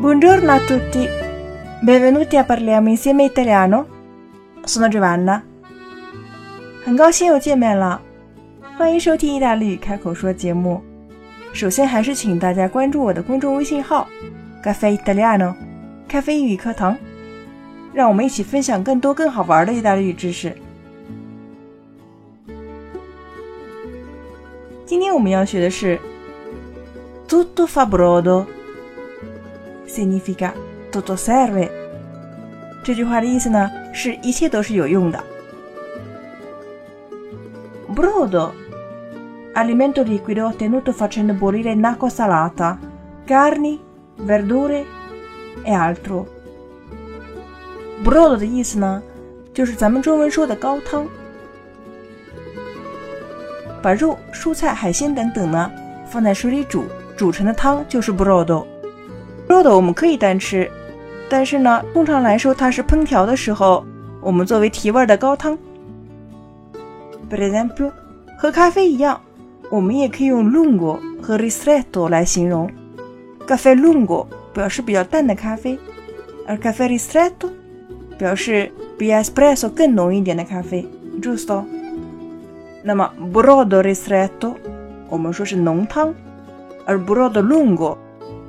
Buongiorno a tutti, benvenuti a parliamo insieme italiano. Sono Giovanna，很高兴又见面了， 欢迎收听意大利语开口说节目。首先还是请大家关注我的公众微信号 “Caffè Italiano”，咖啡英语课堂，让我们一起分享更多更好玩的意大利语知识。今天我们要学的是 “Tutto fa brodo”。significa tutto serve。这句话的意思呢，是一切都是有用的。Brodo, alimento liquido ottenuto facendo bollire in acqua salata, carni, verdure e altro. Brodo 的意思呢，就是咱们中文说的高汤。把肉、蔬菜、海鲜等等呢，放在水里煮，煮成的汤就是 brodo。Brodo 我们可以单吃，但是呢，通常来说它是烹调的时候，我们作为提味的高汤。For example，和咖啡一样，我们也可以用 lungo 和 ristretto 来形容。caffè lungo 表示比较淡的咖啡，而 caffè ristretto 表示比 espresso 更浓一点的咖啡。Justo。那么 broad ristretto 我们说是浓汤，而 broad lungo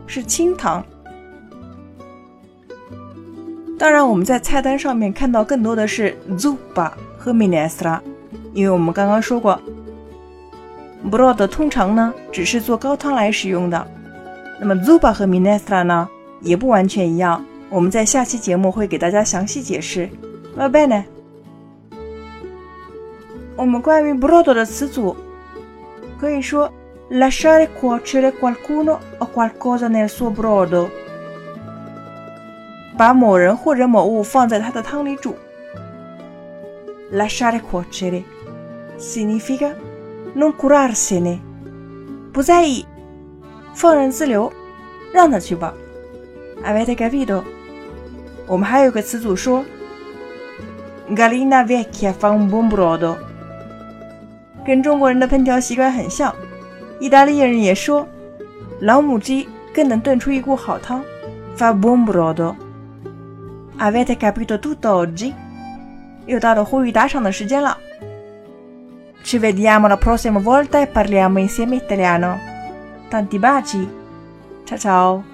是清汤。当然，我们在菜单上面看到更多的是 zuppa 和 minestra，因为我们刚刚说过，brodo 通常呢只是做高汤来使用的。那么 zuppa 和 minestra 呢也不完全一样，我们在下期节目会给大家详细解释。Va bene。我们关于 brodo 的词组可以说 lasciare cuocere qualcuno o qualcosa nel suo brodo。把某人或者某物放在他的汤里煮。Lasciare cuocere significa non curarsene，不在意，放任自流，让他去吧。Avete capito？我们还有个词组说，Gallina vecchia fa un buon brodo，跟中国人的烹调习惯很像。意大利人也说，老母鸡更能炖出一锅好汤，fa buon brodo。Avete capito tutto oggi? 又到了呼吁打赏的时间了。Ci vediamo la prossima volta e parliamo insieme italiano. Tanti baci. Ciao ciao.